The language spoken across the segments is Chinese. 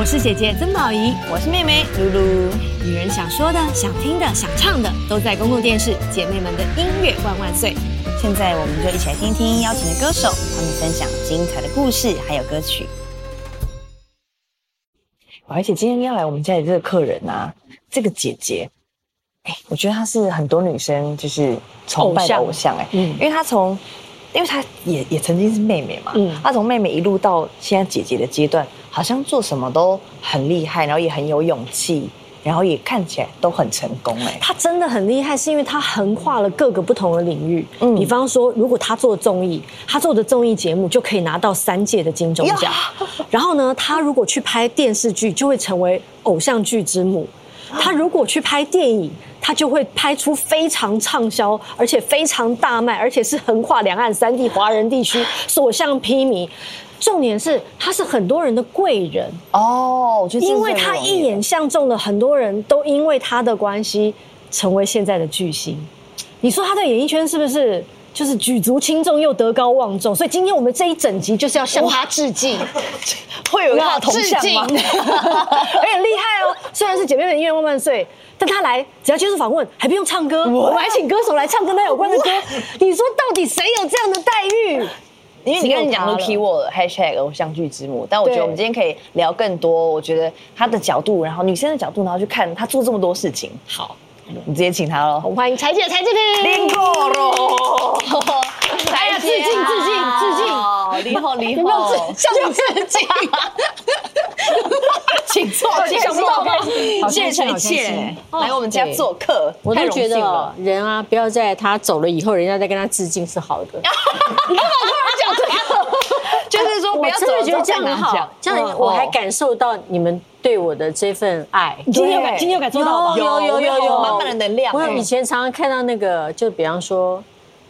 我是姐姐曾宝仪，我是妹妹露露。女人想说的、想听的、想唱的，都在公共电视。姐妹们的音乐万万岁！现在我们就一起来听听邀请的歌手，他们分享精彩的故事还有歌曲。而且今天要来我们家的这个客人啊，这个姐姐，哎，我觉得她是很多女生就是崇拜的偶像哎，嗯，因为她从，因为她也也曾经是妹妹嘛，嗯，她从妹妹一路到现在姐姐的阶段，好像做什么都很厉害，然后也很有勇气。然后也看起来都很成功哎，他真的很厉害，是因为他横跨了各个不同的领域。嗯，比方说，如果他做综艺，他做的综艺节目就可以拿到三届的金钟奖。然后呢，他如果去拍电视剧，就会成为偶像剧之母。他如果去拍电影，他就会拍出非常畅销，而且非常大卖，而且是横跨两岸三地华人地区所向披靡。重点是他是很多人的贵人哦，因为他一眼相中了很多人都因为他的关系成为现在的巨星。你说他在演艺圈是不是就是举足轻重又德高望重？所以今天我们这一整集就是要向他致敬，会有他的头像吗？很厉害哦！虽然是姐妹们音乐万万岁，但他来只要接受访问还不用唱歌，我们还请歌手来唱跟他有关的歌。你说到底谁有这样的待遇？因为你跟你讲是 keyword hashtag 偶像剧之母，但我觉得我们今天可以聊更多。我觉得他的角度，然后女生的角度，然后去看他做这么多事情。好，你直接请他喽。我们欢迎柴姐柴智屏。林过喽，柴姐致敬致敬致敬，离后离后，向你致敬。请坐，请坐，谢谢谢来我们家做客，我都觉得人啊，不要在他走了以后，人家再跟他致敬是好的。你干嘛突然讲这个？就是说，我真的觉得这样很好，这样我还感受到你们对我的这份爱。今天有感，今天有感受到有有有有满满的能量。我以前常常看到那个，就比方说，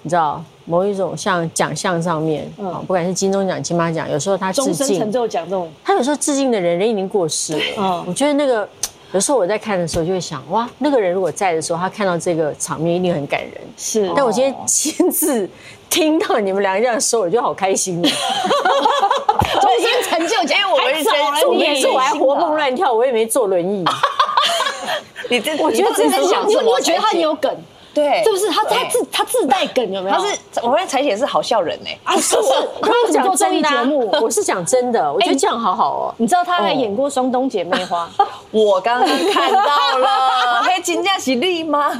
你知道某一种像奖项上面啊，不管是金钟奖、金马奖，有时候他致敬成就奖这种，他有时候致敬的人人已经过世了。嗯，我觉得那个。有时候我在看的时候就会想，哇，那个人如果在的时候，他看到这个场面一定很感人。是，但我今天亲自听到你们两个这样说，我就好开心。终身成就，因为我们人重点是我还活蹦乱跳，我也没坐轮椅。你这，我觉得真的想，你会觉得他很有梗。对，是不是他他自他自带梗有没有？他是我发现彩姐是好笑人呢。啊，是不是？他讲综艺节目，我是讲真的，我觉得这样好好哦。你知道他还演过《双冬姐妹花》，我刚刚看到了。嘿，金价喜力吗？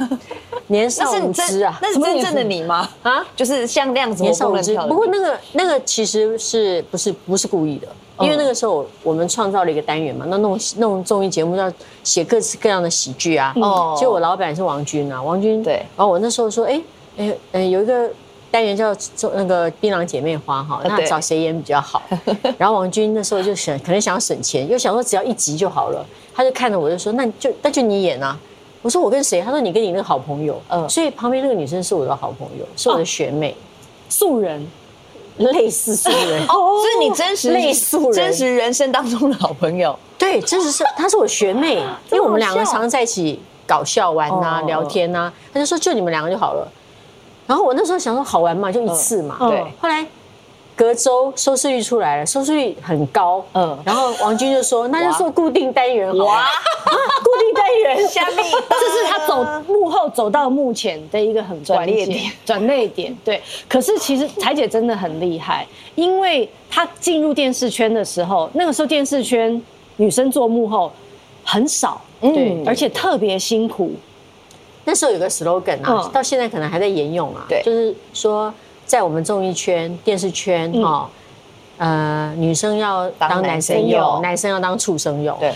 年少无知啊，那是真正的你吗？啊，就是像那样子年少无知。不过那个那个其实是不是不是故意的？因为那个时候我们创造了一个单元嘛，那弄弄综艺节目要写各式各样的喜剧啊。哦。其实我老板是王军啊，王军。对。然后我那时候说，哎哎哎，有一个单元叫做那个槟榔姐妹花哈，那找谁演比较好？然后王军那时候就想，可能想要省钱，又想说只要一集就好了，他就看着我就说，那就那就你演啊。我说我跟谁？他说你跟你那个好朋友。嗯。所以旁边那个女生是我的好朋友，是我的学妹，素人。类似素人哦，是你真实类素人真实人生当中的好朋友。对，真实是她是我学妹，因为我们两个常常在一起搞笑玩呐、聊天呐。她就说就你们两个就好了。然后我那时候想说好玩嘛，就一次嘛。对。后来隔周收视率出来了，收视率很高。嗯。然后王军就说那就做固定单元好。哇。固定单元，下面？这是他走幕后走到目前的一个很关键点，转捩点。对，可是其实彩姐真的很厉害，因为她进入电视圈的时候，那个时候电视圈女生做幕后很少，对，而且特别辛苦。那时候有个 slogan 啊，到现在可能还在沿用啊，对，就是说在我们综艺圈、电视圈哈，呃，女生要当男生用，男生要当畜生用，对。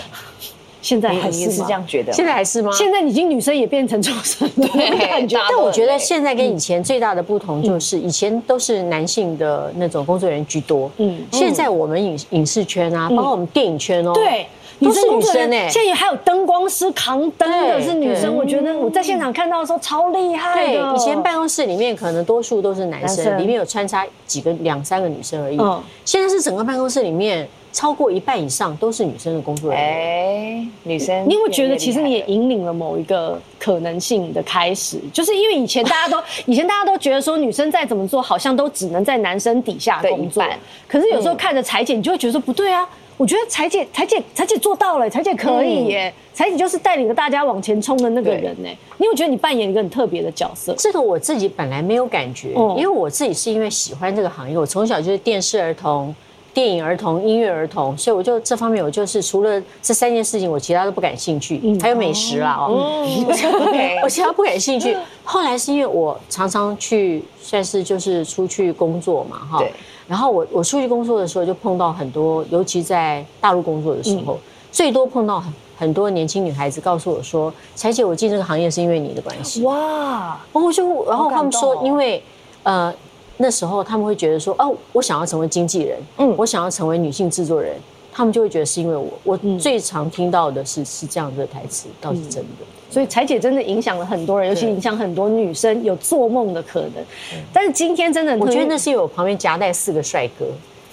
现在还是这样觉得？现在还是吗？现在已经女生也变成畜生了，感觉。但我觉得现在跟以前最大的不同就是，以前都是男性的那种工作人员居多，嗯，现在我们影影视圈啊，包括我们电影圈哦，对，都是女生哎。现在还有灯光师扛灯的是女生，我觉得我在现场看到的时候超厉害对，以前办公室里面可能多数都是男生，里面有穿插几个两三个女生而已。嗯，现在是整个办公室里面。超过一半以上都是女生的工作人员。哎，女生，你会觉得其实你也引领了某一个可能性的开始，就是因为以前大家都 以前大家都觉得说女生再怎么做，好像都只能在男生底下工作。可是有时候看着裁剪，你就会觉得说不对啊，我觉得彩姐，彩姐，彩姐做到了，彩姐可以耶，彩姐就是带领着大家往前冲的那个人呢。你有觉得你扮演一个很特别的角色？这个我自己本来没有感觉，因为我自己是因为喜欢这个行业，我从小就是电视儿童。电影儿童、音乐儿童，所以我就这方面，我就是除了这三件事情，我其他都不感兴趣。还有美食啦，哦，我其他不感兴趣。后来是因为我常常去，算是就是出去工作嘛，哈。然后我我出去工作的时候，就碰到很多，尤其在大陆工作的时候，最多碰到很很多年轻女孩子告诉我说：“彩姐，我进这个行业是因为你的关系。”哇！我就然后他们说，因为呃。那时候他们会觉得说，哦，我想要成为经纪人，嗯，我想要成为女性制作人，他们就会觉得是因为我。我最常听到的是是这样的台词，倒是真的。所以彩姐真的影响了很多人，尤其影响很多女生有做梦的可能。但是今天真的，我觉得那是因为我旁边夹带四个帅哥。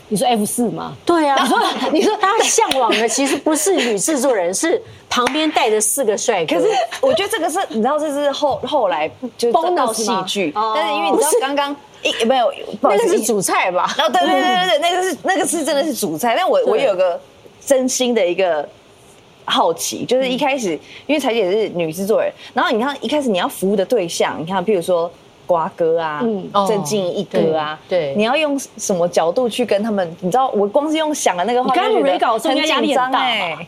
你说 F 四吗？对啊。你说你说大家向往的 其实不是女制作人，是旁边带着四个帅哥。可是我觉得这个是，你知道这是后后来就到戏剧，但是因为你知道刚刚。一没有，那个是主菜吧？哦，对对对对对，那个是那个是真的是主菜。但我我有个真心的一个好奇，就是一开始因为彩姐是女制作人，然后你看一开始你要服务的对象，你看譬如说瓜哥啊、郑敬一哥啊，对，你要用什么角度去跟他们？你知道我光是用想的那个话，刚刚没搞，很紧张哎。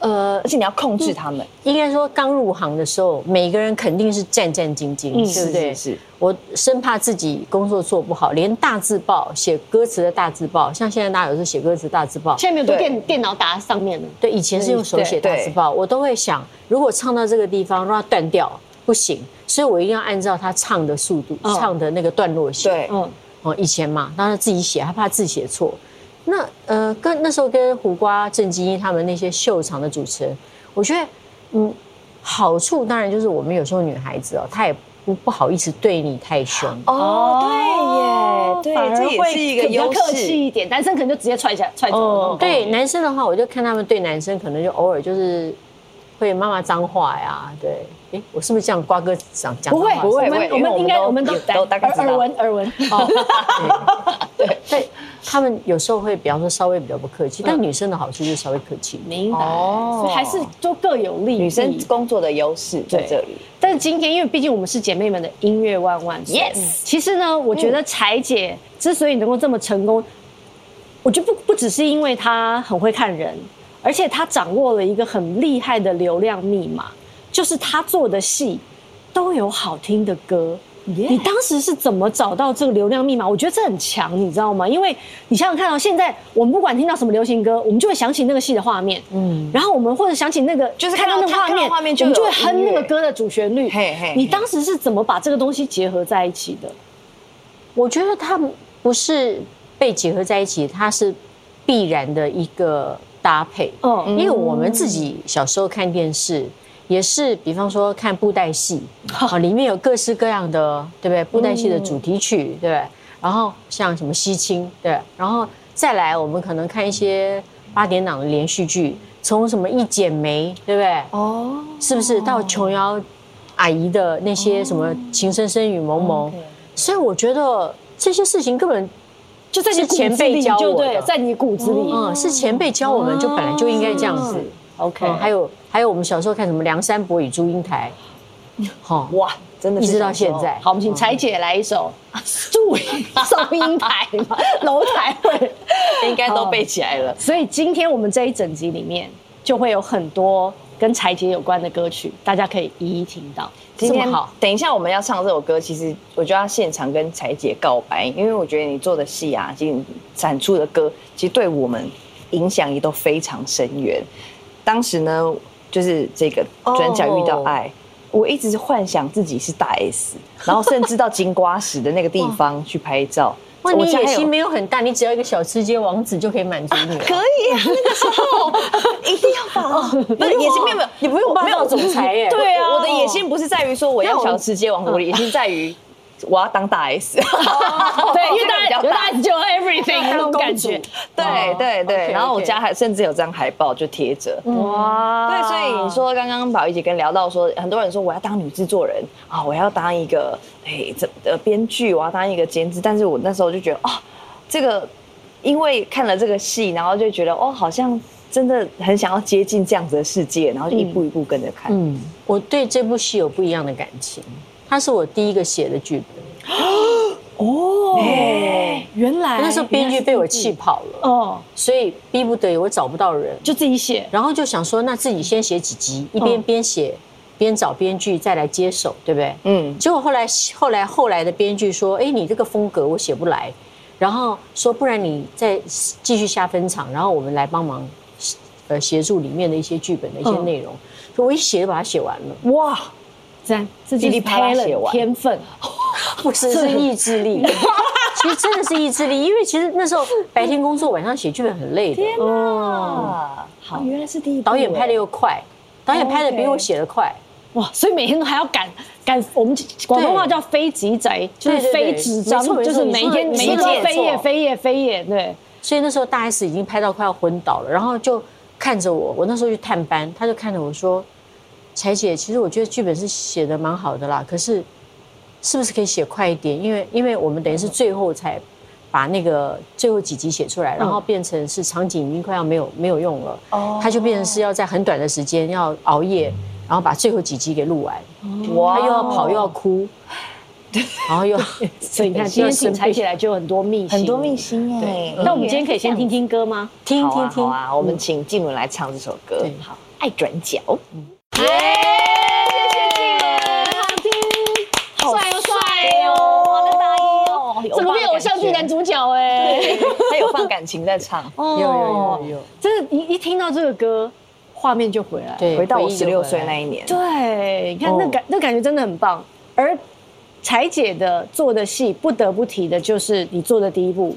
呃，而且你要控制他们。应该说，刚入行的时候，每个人肯定是战战兢兢，对不对？是。我生怕自己工作做不好，连大字报写歌词的大字报，像现在大家有时候写歌词大字报，现在没有都电电脑打在上面了。对，以前是用手写大字报，我都会想，如果唱到这个地方让它断掉，不行，所以我一定要按照他唱的速度，唱的那个段落写。对，嗯，哦，以前嘛，当然自己写，害怕字写错。那呃，跟那时候跟胡瓜、郑基英他们那些秀场的主持人，我觉得，嗯，好处当然就是我们有时候女孩子哦，她也不不好意思对你太凶哦，对耶，对，这也是一个优势。客气一点，男生可能就直接踹下踹走。对，男生的话，我就看他们对男生可能就偶尔就是会骂骂脏话呀，对。哎，我是不是这样？瓜哥讲讲不会不会，我们我们应该我们都都大概耳闻耳闻。对对，他们有时候会，比方说稍微比较不客气，但女生的好处就是稍微客气。明白哦，还是都各有利。女生工作的优势在这里。但是今天，因为毕竟我们是姐妹们的音乐万万岁。Yes，其实呢，我觉得彩姐之所以能够这么成功，我觉得不不只是因为她很会看人，而且她掌握了一个很厉害的流量密码。就是他做的戏都有好听的歌，你当时是怎么找到这个流量密码？我觉得这很强，你知道吗？因为你想想看啊现在我们不管听到什么流行歌，我们就会想起那个戏的画面，嗯，然后我们或者想起那个，就是看到那个画面，画面我们就会哼那个歌的主旋律。嘿嘿，你当时是怎么把这个东西结合在一起的？我觉得它不是被结合在一起，它是必然的一个搭配。嗯，因为我们自己小时候看电视。也是，比方说看布袋戏，好，里面有各式各样的，对不对？布袋戏的主题曲，对不对？然后像什么西青，对，然后再来，我们可能看一些八点档的连续剧，从什么一剪梅，对不对？哦，是不是到琼瑶阿姨的那些什么情深深雨蒙蒙？所以我觉得这些事情根本就在你前辈教我的，在你骨子里，嗯，是前辈教我们，就本来就应该这样子。OK，还有还有，我们小时候看什么《梁山伯与祝英台》，好哇，真的一直到现在。好，我们请彩姐来一首 《祝英台》嘛，楼台会 应该都背起来了。所以今天我们这一整集里面就会有很多跟彩姐有关的歌曲，大家可以一一听到。今天好，等一下我们要唱这首歌，其实我就要现场跟彩姐告白，因为我觉得你做的戏啊，其实展出的歌，其实对我们影响也都非常深远。当时呢，就是这个转角遇到爱，我一直是幻想自己是大 S，然后甚至到金瓜石的那个地方去拍照。哇，你野心没有很大，你只要一个小吃街王子就可以满足你。可以啊，那个时候 一定要把不是野心没有没有，你不用霸道总裁耶。对啊，我的野心不是在于说我要小吃街王子，我的野心在于。我要当大 S，对，因为大大。S 就 everything 那种感觉，对对对。然后我家还甚至有张海报就贴着，哇！对，所以你说刚刚宝仪姐跟聊到说，很多人说我要当女制作人啊，我要当一个哎这呃编剧，我要当一个监制，但是我那时候就觉得哦，这个因为看了这个戏，然后就觉得哦，好像真的很想要接近这样子的世界，然后就一步一步跟着看。嗯，我对这部戏有不一样的感情，它是我第一个写的剧本。哦，原来那时候编剧被我气跑了，哦，所以逼不得已我找不到人，就自己写，然后就想说，那自己先写几集，一边边写。边找编剧再来接手，对不对？嗯。结果后来后来后来的编剧说：“哎，你这个风格我写不来。”然后说：“不然你再继续下分场，然后我们来帮忙，呃，协助里面的一些剧本的一些内容。”所以我一写就把它写完了。哇！自己拍了天分，不是是意志力。其实真的是意志力，因为其实那时候白天工作，晚上写剧本很累的。天哪！好，原来是第一导演拍的又快，导演拍的比我写的快。哇，所以每天都还要赶赶，我们广东话叫飞急宅，就是飞纸张，就是每天每天飞页飞页飞页，对。所以那时候大 S 已经拍到快要昏倒了，然后就看着我，我那时候去探班，他就看着我说：“彩姐，其实我觉得剧本是写的蛮好的啦，可是是不是可以写快一点？因为因为我们等于是最后才把那个最后几集写出来，然后变成是场景已经快要没有没有用了，哦，他就变成是要在很短的时间要熬夜。”然后把最后几集给录完，哇！他又要跑又要哭，然后又，所以你看今天请踩起来就很多秘很多秘辛哎。那我们今天可以先听听歌吗？听听听啊！我们请静文来唱这首歌。好，爱转角。耶！谢谢静雯，好听，帅又帅哦，那大衣哦，怎么变偶像剧男主角哎？他有放感情在唱，有有有有。真的，一一听到这个歌。画面就回来，回到我十六岁那一年。对，你看那感那感觉真的很棒。而彩姐的做的戏，不得不提的就是你做的第一部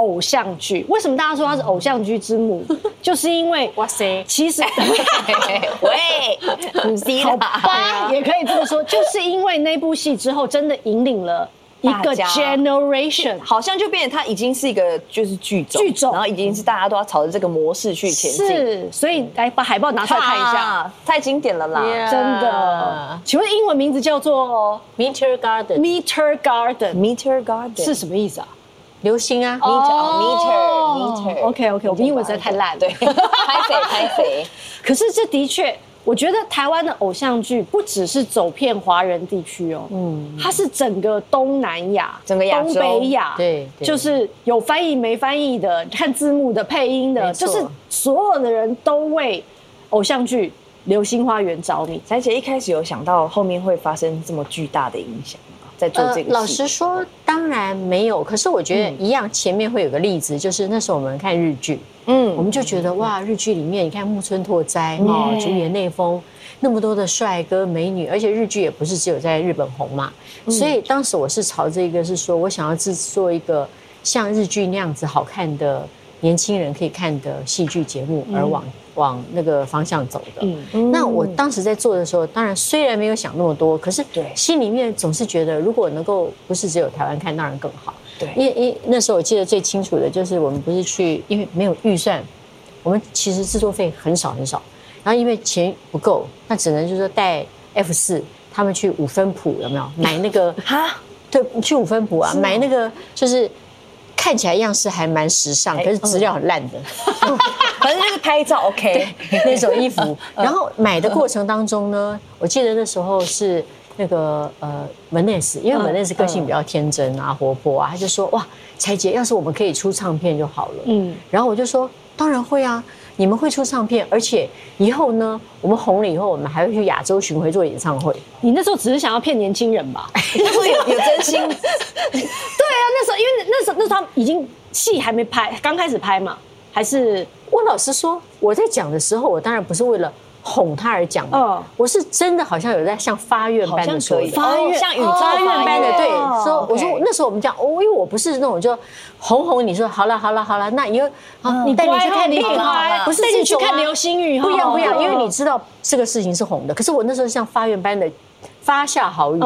偶像剧。为什么大家说它是偶像剧之母？就是因为哇塞，其实 喂，好吧，也可以这么说，就是因为那部戏之后，真的引领了。一个 generation 好像就变成它已经是一个就是剧种，剧种，然后已经是大家都要朝着这个模式去前进。是，所以来把海报拿出来看一下，太经典了啦，真的。请问英文名字叫做 Meter Garden，Meter Garden，Meter Garden 是什么意思啊？流星啊，Meter，Meter，Meter。OK，OK，我们英文实在太烂了，对，拍谁 拍谁。可是这的确。我觉得台湾的偶像剧不只是走遍华人地区哦，嗯，它是整个东南亚、整个东北亚，对，就是有翻译没翻译的，看字幕的、配音的，就是所有的人都为偶像剧《流星花园》着迷。彩姐一开始有想到后面会发生这么巨大的影响。在做这个，老实说，当然没有。可是我觉得一样，前面会有个例子，就是那时候我们看日剧，嗯，我们就觉得哇，日剧里面你看木村拓哉哦，竹野内丰，那么多的帅哥美女，而且日剧也不是只有在日本红嘛，所以当时我是朝这个是说我想要制作一个像日剧那样子好看的年轻人可以看的戏剧节目而往。往那个方向走的，嗯，那我当时在做的时候，当然虽然没有想那么多，可是心里面总是觉得，如果能够不是只有台湾看，当然更好。对，因为因那时候我记得最清楚的就是我们不是去，因为没有预算，我们其实制作费很少很少，然后因为钱不够，那只能就是说带 F 四他们去五分埔有没有买那个哈？对，去五分埔啊，买那个就是。看起来样式还蛮时尚，可是质量很烂的。反正就是拍照 OK 那种衣服。然后买的过程当中呢，我记得那时候是那个呃门内斯，因为文内斯个性比较天真啊、活泼啊，他就说哇，彩姐，要是我们可以出唱片就好了。嗯，然后我就说当然会啊。你们会出唱片，而且以后呢，我们红了以后，我们还会去亚洲巡回做演唱会。你那时候只是想要骗年轻人吧？那时候有有真心。对啊，那时候因为那时候那时候他已经戏还没拍，刚开始拍嘛，还是我老实说，我在讲的时候，我当然不是为了。哄他而讲的，我是真的好像有在像发愿般的说，发愿像宇发愿般的对说，我说那时候我们讲，哦，因为我不是那种就哄哄你说好了好了好了，那以后好你带你去看电影，不是带你去看流星雨，不一样不一样，因为你知道这个事情是哄的，可是我那时候像发愿般的发下好语，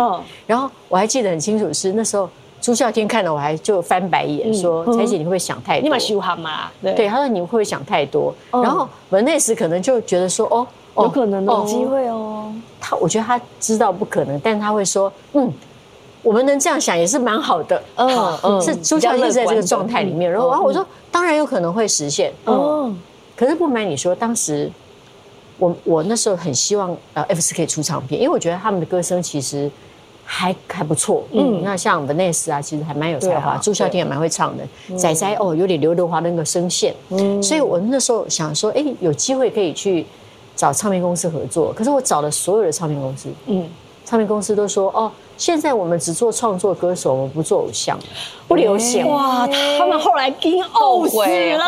然后我还记得很清楚是那时候朱孝天看了我还就翻白眼说，彩姐你会不会想太多？你蛮羞哈嘛，对，他说你会不会想太多？然后文内斯可能就觉得说哦。有可能有机会哦。他我觉得他知道不可能，但他会说，嗯，我们能这样想也是蛮好的。嗯嗯，是朱孝天在这个状态里面，然后然后我说当然有可能会实现。嗯，可是不瞒你说，当时我我那时候很希望呃 F 四可以出唱片，因为我觉得他们的歌声其实。还还不错，嗯，那像 Vanessa 啊，其实还蛮有才华，朱孝天也蛮会唱的，仔仔哦，有点刘德华那个声线，嗯，所以我那时候想说，哎，有机会可以去找唱片公司合作，可是我找了所有的唱片公司，嗯，唱片公司都说，哦，现在我们只做创作歌手，我们不做偶像，不流行，哇，他们后来惊后悔，后悔到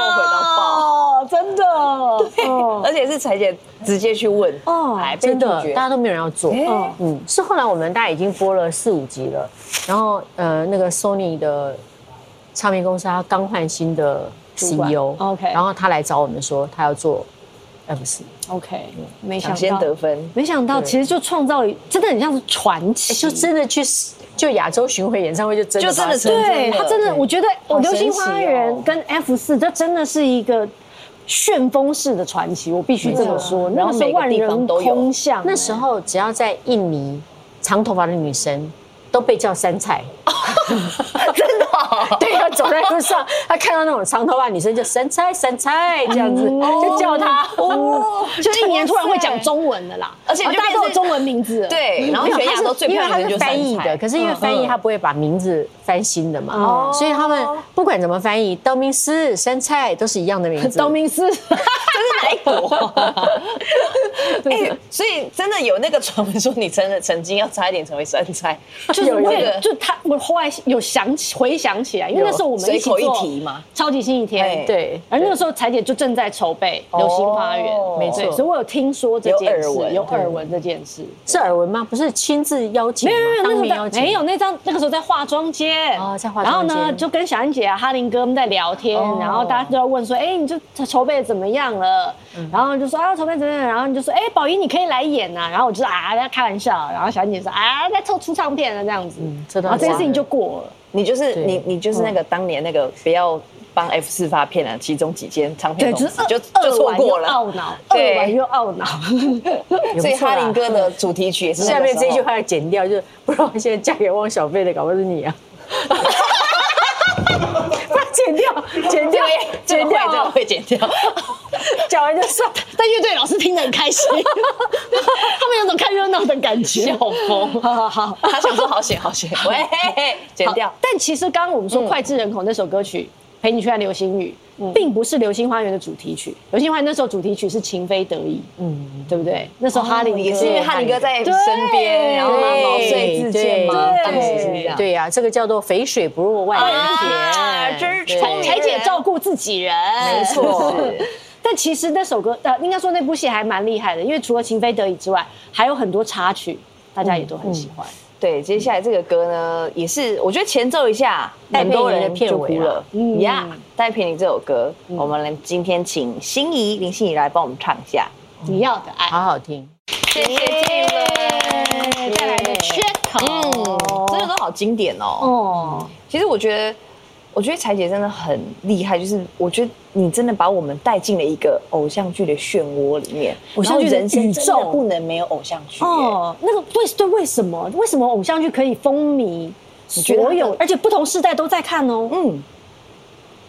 爆，真的，对，而且是彩姐。直接去问哦，真的，大家都没有人要做。嗯，是后来我们大家已经播了四五集了，然后呃，那个 Sony 的唱片公司他刚换新的 CEO，OK，然后他来找我们说他要做 F 四，OK，没想先得分，没想到其实就创造真的很像是传奇，就真的去就亚洲巡回演唱会就真的就真的对他真的，我觉得《流星花园》跟 F 四这真的是一个。旋风式的传奇，我必须这么说。那个时候万人空巷，那时候只要在印尼，长头发的女生都被叫山菜。真的？对，他走在路上，他看到那种长头发女生就山菜山菜这样子，就叫他。哦，就一年突然会讲中文的啦，而且大家都有中文名字。对，然后全亚洲最漂亮的就是翻译的，可是因为翻译他不会把名字翻新的嘛，所以他们不管怎么翻译，道明寺山菜都是一样的名字。道明寺，这是哪一国？哎，所以真的有那个传闻说你真的曾经要差一点成为山菜，就是为了就他我后来有想起回想起来，因为那时候我们一起做超级星期天，对，而那个时候彩姐就正在筹备流星花园，没错，所以我有听说这件事，有耳闻这件事，是耳闻吗？不是亲自邀请，没有没有那个没有那张那个时候在化妆间哦，在化妆间，然后呢就跟小安姐啊、哈林哥们在聊天，然后大家都要问说，哎，你就筹备怎么样了？然后就说啊，筹备怎么样？然后你就说，哎，宝仪你可以来演呐。然后我就说啊，在开玩笑。然后小安姐说啊，在凑出唱片了这样子，然后这件事情就过了。你就是你，你就是那个当年那个不要帮 F 四发片的其中几间唱片公司，就就错过了，懊恼，对完又懊恼。所以哈林哥的主题曲也是 下面这句话要剪掉，就是不知道现在嫁给汪小菲的，搞不好是你啊。剪掉，剪掉，剪掉，这个会剪掉。讲完就算，但乐队老师听得很开心，他们有种看热闹的感觉。好疯，好好好，他想说好写好写，喂，剪掉。但其实刚刚我们说脍炙人口那首歌曲《陪你去看流星雨》，并不是《流星花园》的主题曲，《流星花园》那时候主题曲是《情非得已》，嗯，对不对？那时候哈林也是因为哈林哥在身边，然后他毛遂自荐嘛，当时是这样。对呀，这个叫做肥水不入外人田，真是彩姐照顾自己人，没错。但其实那首歌，呃，应该说那部戏还蛮厉害的，因为除了情非得已之外，还有很多插曲，大家也都很喜欢。对，接下来这个歌呢，也是我觉得前奏一下，很多人就哭了。嗯。呀，戴佩妮这首歌，我们来今天请心仪林心怡来帮我们唱一下《你要的爱》，好好听。谢谢你们带来的缺口，嗯，真的都好经典哦。哦，其实我觉得。我觉得彩姐真的很厉害，就是我觉得你真的把我们带进了一个偶像剧的漩涡里面，偶像剧人生真的不能没有偶像剧哦。那个为对为什么为什么偶像剧可以风靡所有，而且不同世代都在看哦。嗯，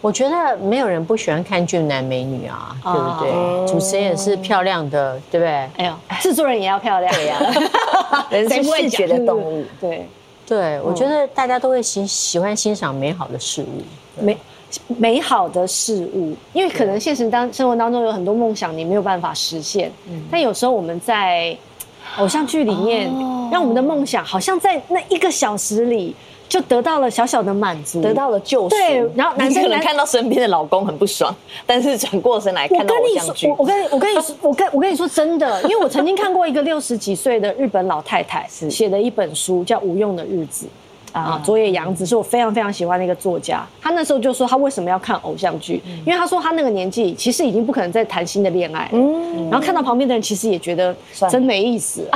我觉得没有人不喜欢看俊男美女啊，对不对？主持人也是漂亮的，对不对？哎呦，制作人也要漂亮呀，人是视觉的动物，对。对，我觉得大家都会喜喜欢欣赏美好的事物，美美好的事物，因为可能现实当生活当中有很多梦想你没有办法实现，嗯。但有时候我们在偶像剧里面，让我们的梦想好像在那一个小时里。就得到了小小的满足，得到了救赎。对，然后男生可能看到身边的老公很不爽，但是转过身来看到我这样剧。我跟你我跟你说，我跟我跟你说真的，因为我曾经看过一个六十几岁的日本老太太 写的一本书，叫《无用的日子》。啊，佐野洋子是我非常非常喜欢的一个作家。他那时候就说，他为什么要看偶像剧？因为他说他那个年纪其实已经不可能再谈新的恋爱。嗯，然后看到旁边的人，其实也觉得真没意思。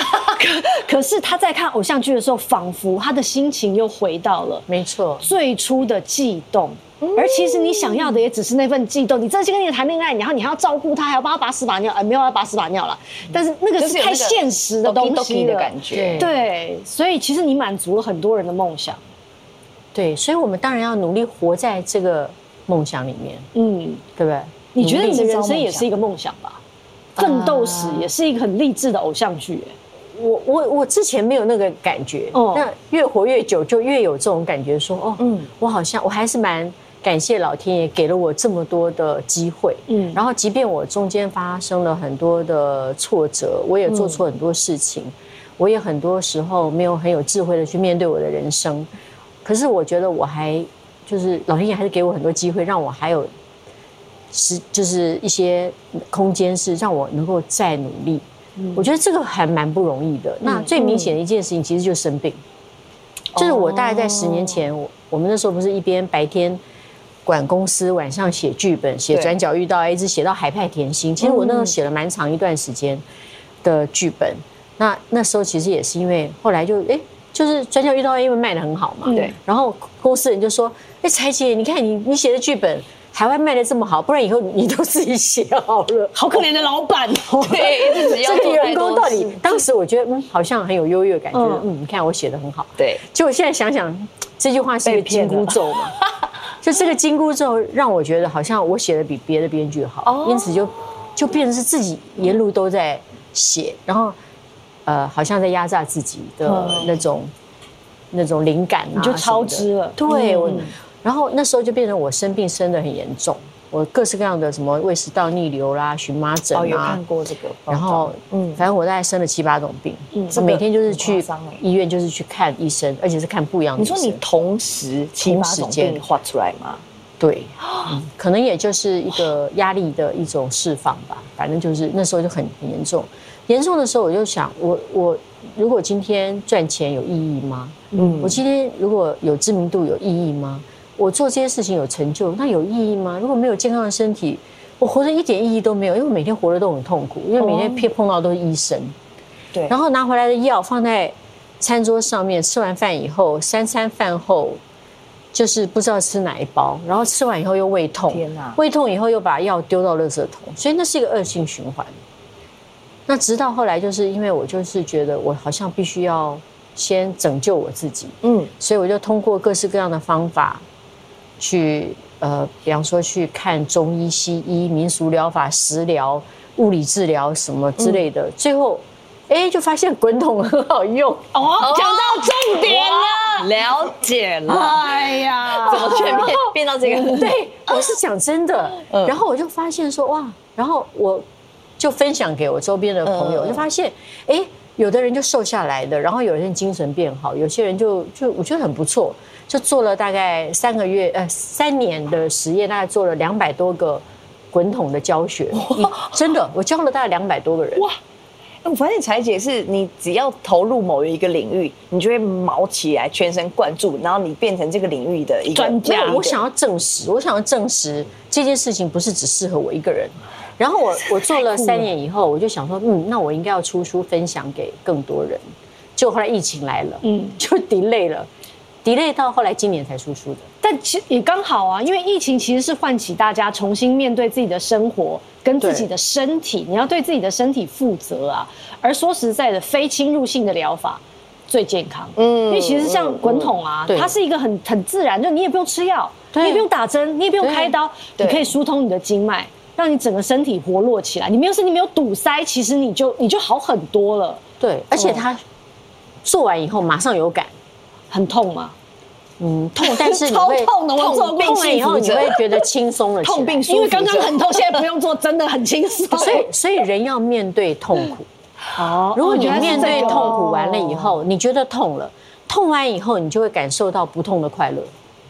可可是他在看偶像剧的时候，仿佛他的心情又回到了没错最初的悸动。而其实你想要的也只是那份悸动。你真心跟你谈恋爱，然后你还要照顾他，还要帮他把屎把尿，哎，没有要把屎把尿了。但是那个是太现实的东西的感觉。对，所以其实你满足了很多人的梦想。对，所以我们当然要努力活在这个梦想里面。嗯，对不对？你觉得你的人生也是一个梦想吧？奋斗史也是一个很励志的偶像剧。我我我之前没有那个感觉，那越活越久就越有这种感觉，说哦，嗯，我好像我还是蛮感谢老天爷给了我这么多的机会，嗯，然后即便我中间发生了很多的挫折，我也做错很多事情，我也很多时候没有很有智慧的去面对我的人生，可是我觉得我还就是老天爷还是给我很多机会，让我还有是就是一些空间是让我能够再努力。我觉得这个还蛮不容易的。那最明显的一件事情，其实就是生病。就是我大概在十年前，我我们那时候不是一边白天管公司，晚上写剧本，写转角遇到，一直写到海派甜心。其实我那时候写了蛮长一段时间的剧本。那那时候其实也是因为后来就哎，就是转角遇到，因为卖的很好嘛。对。然后公司人就说：“哎，彩姐，你看你你写的剧本。”海外卖的这么好，不然以后你都自己写好了。好可怜的老板哦。对，这个员工到底，当时我觉得嗯，好像很有优越感，觉得嗯，你看我写的很好。对，就我现在想想，这句话是一个紧箍咒嘛。就这个金箍咒让我觉得好像我写的比别的编剧好，因此就就变成是自己沿路都在写，然后呃，好像在压榨自己的那种那种灵感啊，就超支了。对。然后那时候就变成我生病生的很严重，我各式各样的什么胃食道逆流啦、荨麻疹啊，有看过这个。然后嗯，反正我大概生了七八种病，嗯，每天就是去医院，就是去看医生，而且是看不一样的。你说你同时七八种病画出来吗？对，可能也就是一个压力的一种释放吧。反正就是那时候就很很严重，严重的时候我就想，我我如果今天赚钱有意义吗？嗯，我今天如果有知名度有意义吗？我做这些事情有成就，那有意义吗？如果没有健康的身体，我活着一点意义都没有，因为每天活得都很痛苦，因为每天碰碰到都是医生。对，然后拿回来的药放在餐桌上面，吃完饭以后，三餐饭后就是不知道吃哪一包，然后吃完以后又胃痛，天哪！胃痛以后又把药丢到垃圾桶，所以那是一个恶性循环。那直到后来，就是因为我就是觉得我好像必须要先拯救我自己，嗯，所以我就通过各式各样的方法。去呃，比方说去看中医、西医、民俗疗法、食疗、物理治疗什么之类的，最后，哎，就发现滚筒很好用哦。讲到重点了，了解了。哎呀，怎么全变变到这个？对，我是讲真的。然后我就发现说哇，然后我就分享给我周边的朋友，就发现哎，有的人就瘦下来的，然后有人精神变好，有些人就就我觉得很不错。就做了大概三个月，呃，三年的实验，大概做了两百多个滚筒的教学，真的，我教了大概两百多个人。哇！我发现彩姐是你只要投入某一个领域，你就会毛起来，全神贯注，然后你变成这个领域的一个专家。我想要证实，我想要证实这件事情不是只适合我一个人。然后我 我做了三年以后，我就想说，嗯，那我应该要出书分享给更多人。就后来疫情来了，嗯，就 delay 了。Delay 到后来今年才输出的，但其实也刚好啊，因为疫情其实是唤起大家重新面对自己的生活跟自己的身体，你要对自己的身体负责啊。而说实在的，非侵入性的疗法最健康，嗯，因为其实像滚筒啊，它是一个很很自然，就你也不用吃药，你也不用打针，你也不用开刀，你可以疏通你的经脉，让你整个身体活络起来。你没有身体没有堵塞，其实你就你就好很多了。对，而且它做完以后马上有感。很痛吗？嗯，痛，但是 超痛的。我做痛了以后，你会觉得轻松了。痛并因为刚刚很痛，现在不用做，真的很轻松。所以，所以人要面对痛苦。哦，如果你面对痛苦完了以后，你觉得痛了，痛完以后，你就会感受到不痛的快乐。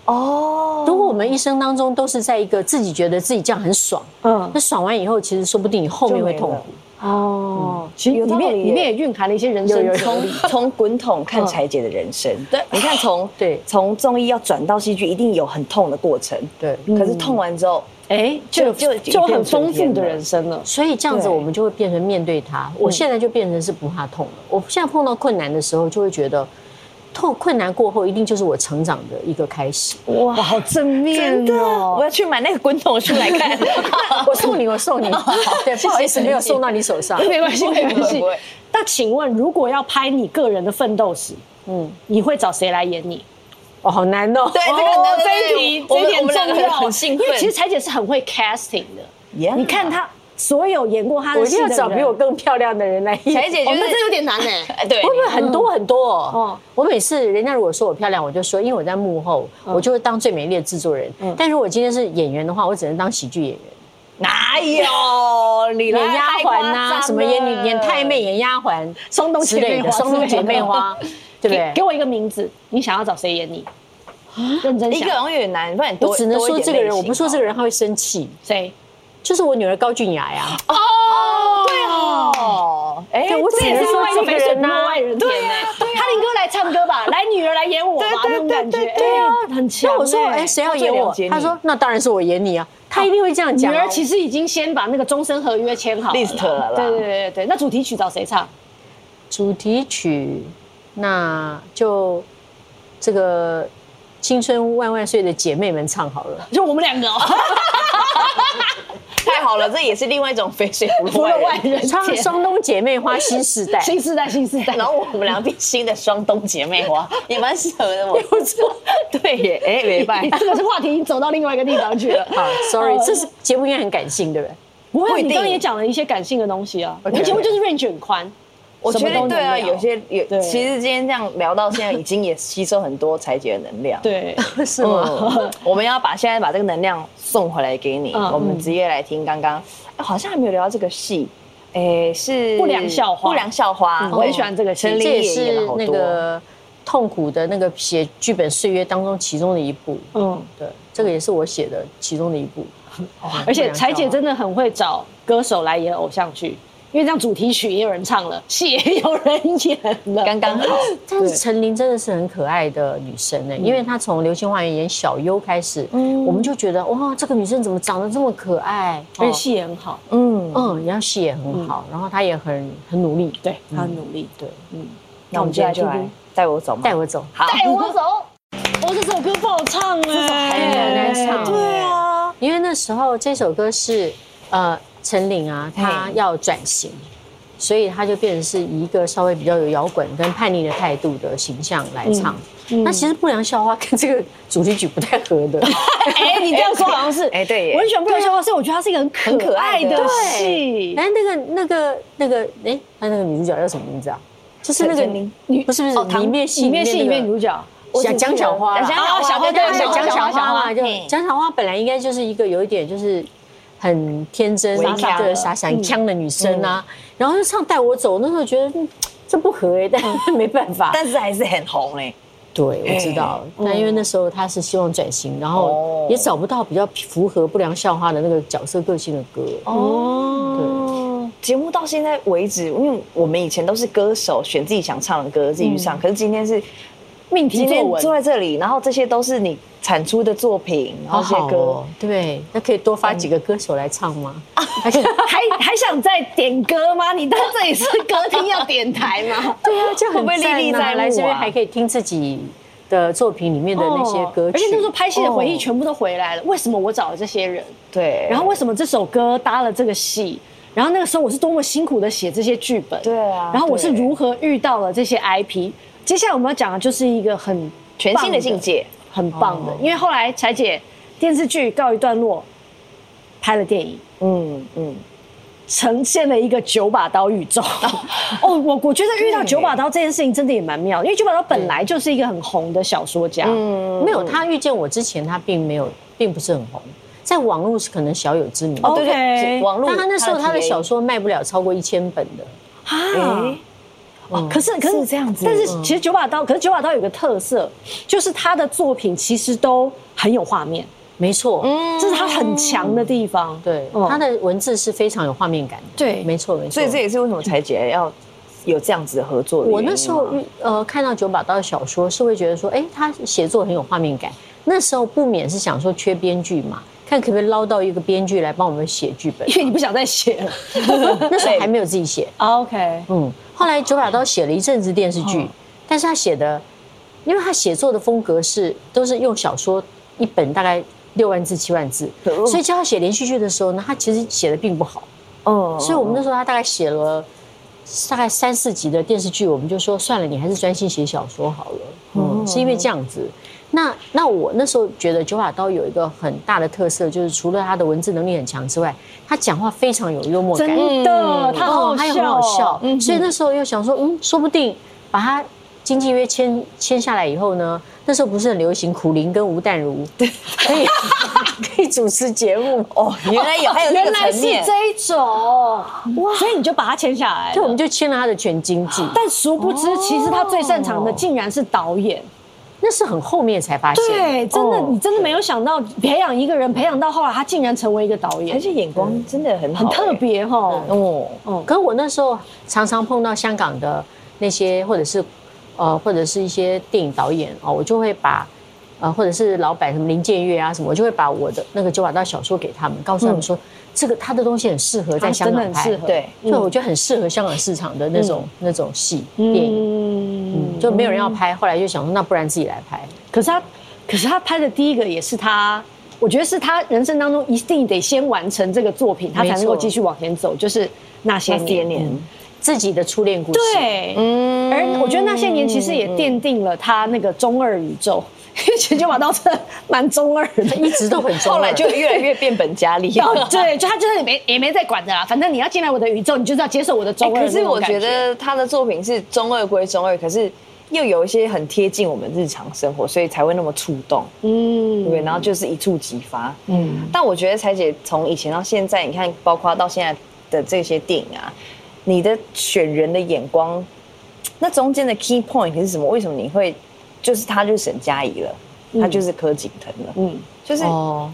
哦，如果我们一生当中都是在一个自己觉得自己这样很爽，嗯，那爽完以后，其实说不定你后面会痛苦。哦，其实里面里面也蕴含了一些人生从从滚筒看柴姐的人生，对，你看从对。从中医要转到戏剧，一定有很痛的过程，对。可是痛完之后，哎，就就就很丰富的人生了。所以这样子，我们就会变成面对它。我现在就变成是不怕痛了。我现在碰到困难的时候，就会觉得痛困难过后，一定就是我成长的一个开始。哇，好正面哦！我要去买那个滚筒书来看。我送你，我送你。对，不好意思，没有送到你手上。没关系，没关系。那请问，如果要拍你个人的奋斗史，嗯，你会找谁来演你？哦，好难哦。对，这个这一题，这一点重要。很兴奋，因为其实彩姐是很会 casting 的。你看她。所有演过他的戏的我要找比我更漂亮的人来演。彩姐觉得这有点难哎，对，会不会很多很多？哦，我每次人家如果说我漂亮，我就说，因为我在幕后，我就会当最美丽的制作人。但如果今天是演员的话，我只能当喜剧演员。哪有？你演丫鬟呐？什么演女演太妹、演丫鬟、双冬姐妹花、双冬姐妹花，对不对？给我一个名字，你想要找谁演你？认真想，一个好像有点难，不然我只能说这个人，我不说这个人他会生气。谁？就是我女儿高俊雅呀！哦，对哦，哎，我只能说这个人呐，对呀，哈林哥来唱歌吧，来女儿来演我吧，那种感觉，对啊，很强。那我说，哎，谁要演我？他说，那当然是我演你啊，他一定会这样讲。女儿其实已经先把那个终身合约签好，list 了。对对对对对，那主题曲找谁唱？主题曲，那就这个青春万万岁的姐妹们唱好了，就我们两个。太好了，这也是另外一种肥水不落外人唱 双冬姐妹花新时代，新时代，新时代。然后我们两个变新的双冬姐妹花，也蛮适合的。我不错，对耶，哎，没办法，这个是话题已经走到另外一个地方去了。好，sorry，这是节目应该很感性，对不对？不会，你刚刚也讲了一些感性的东西啊。我们节目就是 range 很宽。我觉得对啊，有些有，其实今天这样聊到现在，已经也吸收很多裁姐的能量。对，是吗？我们要把现在把这个能量送回来给你。我们直接来听刚刚，好像还没有聊到这个戏，哎，是不良校花。不良校花，我很喜欢这个，这也是那个痛苦的那个写剧本岁月当中其中的一部。嗯，对，这个也是我写的其中的一部。而且彩姐真的很会找歌手来演偶像剧。因为这样主题曲也有人唱了，戏也有人演了，刚刚好。但是陈琳真的是很可爱的女生呢，因为她从《流星花园》演小优开始，嗯，我们就觉得哇，这个女生怎么长得这么可爱，而且戏也很好，嗯。嗯，然后戏也很好，然后她也很很努力，对，她很努力，对，嗯。那我们接下来带我走吗？带我走，好，带我走。哦，这首歌不好唱哎，这首很难唱，对啊，因为那时候这首歌是呃。陈琳啊，她要转型，所以她就变成是一个稍微比较有摇滚跟叛逆的态度的形象来唱。那其实《不良校花》跟这个主题曲不太合的。哎，你这样说好像是 哎，对，我很喜欢《不良校花》，所以我觉得它是一个很可爱的戏。哎，那个、那个、那个，哎，他那个女主角叫什么名字啊？就是那个女，不是不是，里面戏里面戏里面女主角讲江小花，讲小花对，讲小花就讲小花本来应该就是一个有一点就是。很天真、傻傻的、傻傻腔的女生啊，然后就唱《带我走》，那时候觉得这不合哎，但 没办法，但是还是很红嘞。对，我知道，那因为那时候他是希望转型，然后也找不到比较符合不良校花的那个角色个性的歌。哦，对，节目到现在为止，因为我们以前都是歌手选自己想唱的歌自己去唱，可是今天是。命题作文。坐在这里，然后这些都是你产出的作品，然后这些歌，对，那可以多发几个歌手来唱吗？还还想再点歌吗？你到这里是歌厅要点台吗？对啊，这样会不会历历在目？来这边还可以听自己的作品里面的那些歌曲，而且那时候拍戏的回忆全部都回来了。为什么我找了这些人？对，然后为什么这首歌搭了这个戏？然后那个时候我是多么辛苦的写这些剧本？对啊，然后我是如何遇到了这些 IP？接下来我们要讲的就是一个很全新的境界，很棒的。因为后来彩姐电视剧告一段落，拍了电影，嗯嗯，呈现了一个九把刀宇宙。哦，我我觉得遇到九把刀这件事情真的也蛮妙，因为九把刀本来就是一个很红的小说家，嗯，没有他遇见我之前，他并没有，并不是很红，在网络是可能小有知名。哦，对对，网络，但他那时候他的小说卖不了超过一千本的。啊。可是可是这样子，但是其实九把刀，可是九把刀有个特色，就是他的作品其实都很有画面，没错，嗯，这是他很强的地方。对，他的文字是非常有画面感的。对，没错没错。所以这也是为什么才姐要有这样子的合作。我那时候呃看到九把刀的小说，是会觉得说，哎，他写作很有画面感。那时候不免是想说缺编剧嘛，看可不可以捞到一个编剧来帮我们写剧本，因为你不想再写了，那时候还没有自己写。OK，嗯。后来九把刀写了一阵子电视剧，但是他写的因为他写作的风格是都是用小说一本大概六万字七万字，所以叫他写连续剧的时候呢，他其实写的并不好。哦，所以我们那时候他大概写了大概三四集的电视剧，我们就说算了，你还是专心写小说好了。嗯，是因为这样子。那那我那时候觉得九把刀有一个很大的特色，就是除了他的文字能力很强之外，他讲话非常有幽默感，真的，他很好笑。所以那时候又想说，嗯，说不定把他经纪约签签下来以后呢，那时候不是很流行苦灵跟吴淡如，对，可以 可以主持节目哦。原来有，还有原来是这一种哇，所以你就把他签下来，对我们就签了他的全经纪。但殊不知，其实他最擅长的竟然是导演。那是很后面才发现，对，真的，你真的没有想到，培养一个人，培养到后来，他竟然成为一个导演，而且眼光真的很很特别哈。哦。哦，可是我那时候常常碰到香港的那些，或者是呃，或者是一些电影导演哦，我就会把呃，或者是老板什么林建岳啊什么，我就会把我的那个九把刀小说给他们，告诉他们说，这个他的东西很适合在香港拍，对，对，我觉得很适合香港市场的那种那种戏电影。嗯，就没有人要拍，后来就想说，那不然自己来拍。可是他，可是他拍的第一个也是他，我觉得是他人生当中一定得先完成这个作品，他才能够继续往前走。就是那些年自己的初恋故事。对，嗯。而我觉得那些年其实也奠定了他那个中二宇宙。因为九把刀真的蛮中二的，一直都很中二，后来就越来越变本加厉。对，就他就是也没也没在管的啦，反正你要进来我的宇宙，你就是要接受我的中二。可是我觉得他的作品是中二归中二，可是又有一些很贴近我们日常生活，所以才会那么触动。嗯，对，然后就是一触即发。嗯，但我觉得彩姐从以前到现在，你看，包括到现在的这些电影啊，你的选人的眼光，那中间的 key point 是什么？为什么你会？就是他，就是沈佳宜了，他就是柯景腾了，嗯，就是哦，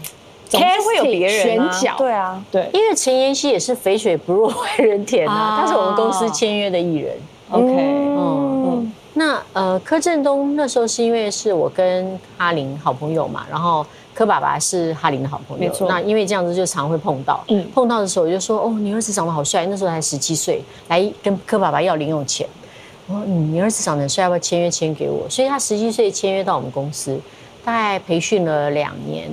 总是会有别人啊，对啊，对，因为陈妍希也是肥水不入外人田啊，他是我们公司签约的艺人，OK，嗯，那呃，柯震东那时候是因为是我跟哈林好朋友嘛，然后柯爸爸是哈林的好朋友，那因为这样子就常会碰到，嗯，碰到的时候我就说，哦，你儿子长得好帅，那时候才十七岁，来跟柯爸爸要零用钱。我说：“你儿子长得帅，要不要签约签给我？”所以他十七岁签约到我们公司，大概培训了两年。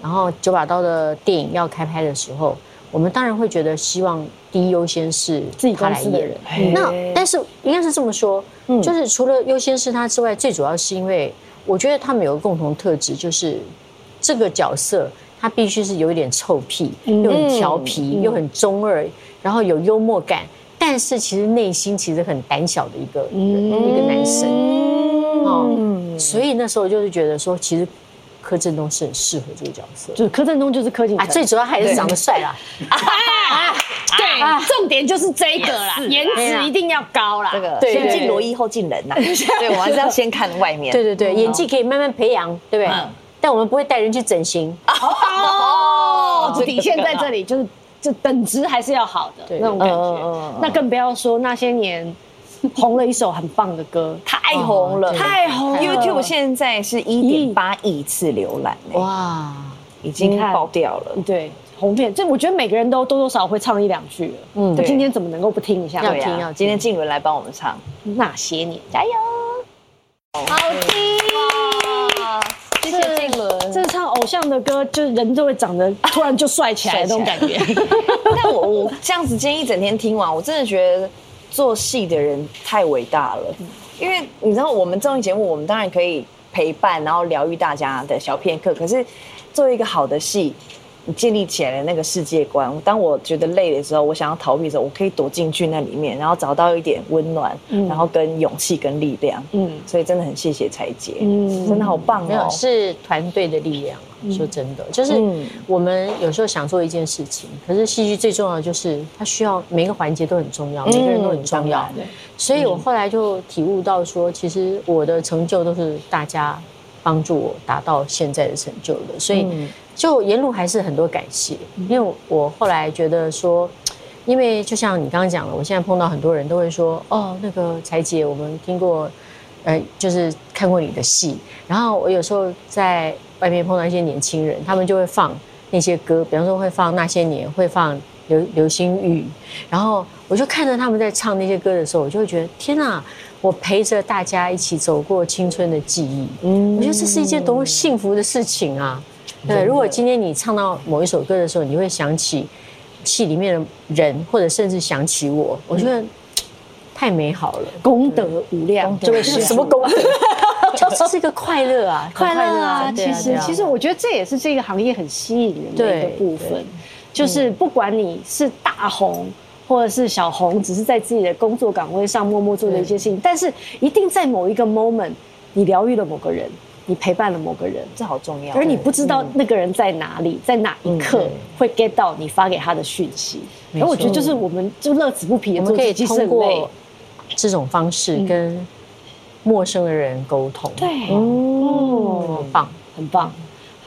然后九把刀的电影要开拍的时候，我们当然会觉得希望第一优先是自己公司的人。那但是应该是这么说，就是除了优先是他之外，最主要是因为我觉得他们有个共同特质，就是这个角色他必须是有一点臭屁，又很调皮，又很中二，然后有幽默感。但是其实内心其实很胆小的一个一个男生，哦，所以那时候就是觉得说，其实柯震东是很适合这个角色，就是柯震东就是柯景腾，最主要还是长得帅啦，对，重点就是这个啦，颜值一定要高啦，这个先进罗衣后进人呐，对，我还是要先看外面，对对对，演技可以慢慢培养，对不对？但我们不会带人去整形，哦，底线在这里，就是。这等值还是要好的那种感觉，那更不要说那些年红了一首很棒的歌，太红了，太红了。YouTube 现在是一点八亿次浏览，哇，已经爆掉了。对，红遍，这我觉得每个人都多多少少会唱一两句了。嗯，那今天怎么能够不听一下？要听，啊。今天静伦来帮我们唱。那些年，加油，好听。谢谢静伦，这唱偶像的歌，就人就会长得突然就帅起来那种感觉。但 我我这样子今天一整天听完，我真的觉得做戏的人太伟大了。因为你知道，我们综艺节目，我们当然可以陪伴，然后疗愈大家的小片刻。可是做一个好的戏。建立起来的那个世界观，当我觉得累的时候，我想要逃避的时候，我可以躲进去那里面，然后找到一点温暖，然后跟勇气跟力量。嗯，所以真的很谢谢彩姐，嗯，真的好棒哦，是团队的力量。说真的，就是我们有时候想做一件事情，可是戏剧最重要的就是它需要每个环节都很重要，每个人都很重要。所以我后来就体悟到说，其实我的成就都是大家帮助我达到现在的成就的，所以。就沿路还是很多感谢，因为我后来觉得说，因为就像你刚刚讲了，我现在碰到很多人都会说，哦，那个彩姐，我们听过，呃，就是看过你的戏，然后我有时候在外面碰到一些年轻人，他们就会放那些歌，比方说会放那些年，会放流流星雨，然后我就看着他们在唱那些歌的时候，我就会觉得天哪，我陪着大家一起走过青春的记忆。嗯，我觉得这是一件多么幸福的事情啊！对，如果今天你唱到某一首歌的时候，你会想起戏里面的人，或者甚至想起我，我觉得太美好了，功德无量。这位是什么功德？这是一个 快乐啊，快乐啊！其实，其实我觉得这也是这个行业很吸引人的一个部分，就是不管你是大红或者是小红，只是在自己的工作岗位上默默做的一些事情，但是一定在某一个 moment，你疗愈了某个人。你陪伴了某个人，这好重要。而你不知道那个人在哪里，在哪一刻会 get 到你发给他的讯息。而我觉得就是我们就乐此不疲，我们可以通过这种方式跟陌生的人沟通。对，哦，很棒，很棒。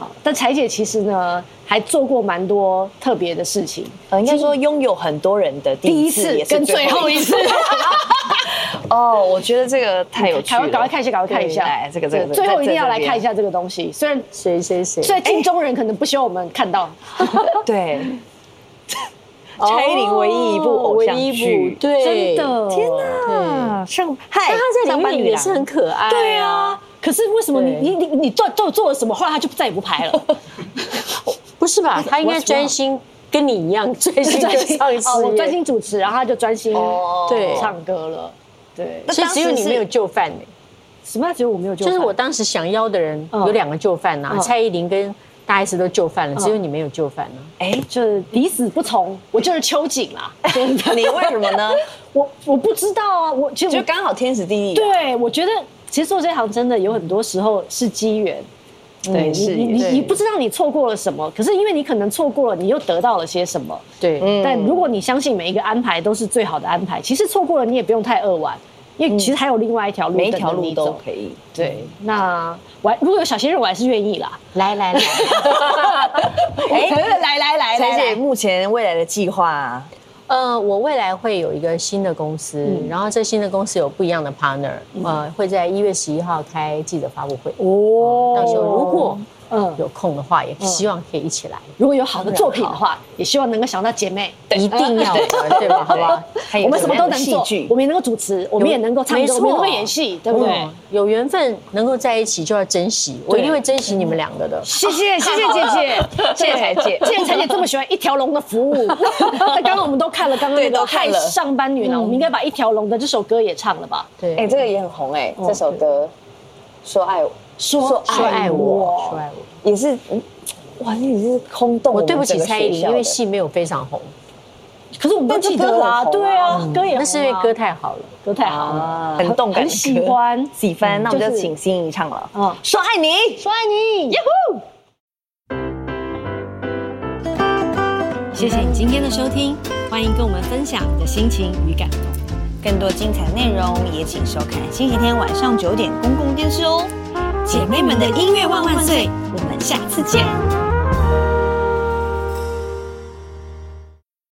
好，但彩姐其实呢，还做过蛮多特别的事情。呃，应该说拥有很多人的第一次跟最后一次。哦，我觉得这个太有趣了，赶快看一下，赶快看一下。来，这个这个，最后一定要来看一下这个东西。虽然谁谁谁，虽然镜中人可能不希望我们看到。对，蔡依林唯一一部偶像剧，对，真的，天哪！上嗨，她在里面也是很可爱。对啊，可是为什么你你你你做做做了什么，后来他就再也不拍了？不是吧？他应该专心。跟你一样专心唱一次，我专心主持，然后他就专心对唱歌了。对，所以只有你没有就范呢？什么只有我没有就？就是我当时想邀的人有两个就范呐，蔡依林跟大 S 都就范了，只有你没有就范呢。哎，就是彼死不从，我就是秋瑾啦。你为什么呢？我我不知道啊，我就刚好天时地利。对，我觉得其实做这行真的有很多时候是机缘。对你，你你你不知道你错过了什么，可是因为你可能错过了，你又得到了些什么。对，但如果你相信每一个安排都是最好的安排，其实错过了你也不用太扼腕，因为其实还有另外一条路，每一条路都可以。对，那我如果有小鲜肉，我还是愿意啦。来来来，哎，来来来，彩姐目前未来的计划。呃，我未来会有一个新的公司，然后这新的公司有不一样的 partner，呃，会在一月十一号开记者发布会。哦，到时候如果。嗯，有空的话也希望可以一起来。如果有好的作品的话，也希望能够想到姐妹，一定要的，对吧？好吧，我们什么都能做，我们也能够主持，我们也能够唱歌，我们能够演戏，对不对？有缘分能够在一起就要珍惜，我一定会珍惜你们两个的。谢谢，谢谢姐姐，谢谢彩姐。既然彩姐这么喜欢一条龙的服务，那刚刚我们都看了，刚刚那个《害上班女郎》，我们应该把一条龙的这首歌也唱了吧？对，哎，这个也很红哎，这首歌说爱我。说爱我，说爱我，也是，哇，你是空洞。我对不起蔡依林，因为戏没有非常红，可是我们都记得啦，对啊，歌也，那是因为歌太好了，歌太好了，很动感，很喜欢，喜欢，那我们就请心怡唱了。嗯，说爱你，说爱你，耶呼！谢谢你今天的收听，欢迎跟我们分享你的心情与感动，更多精彩内容也请收看星期天晚上九点公共电视哦。姐妹们的音乐万万岁！我们下次见。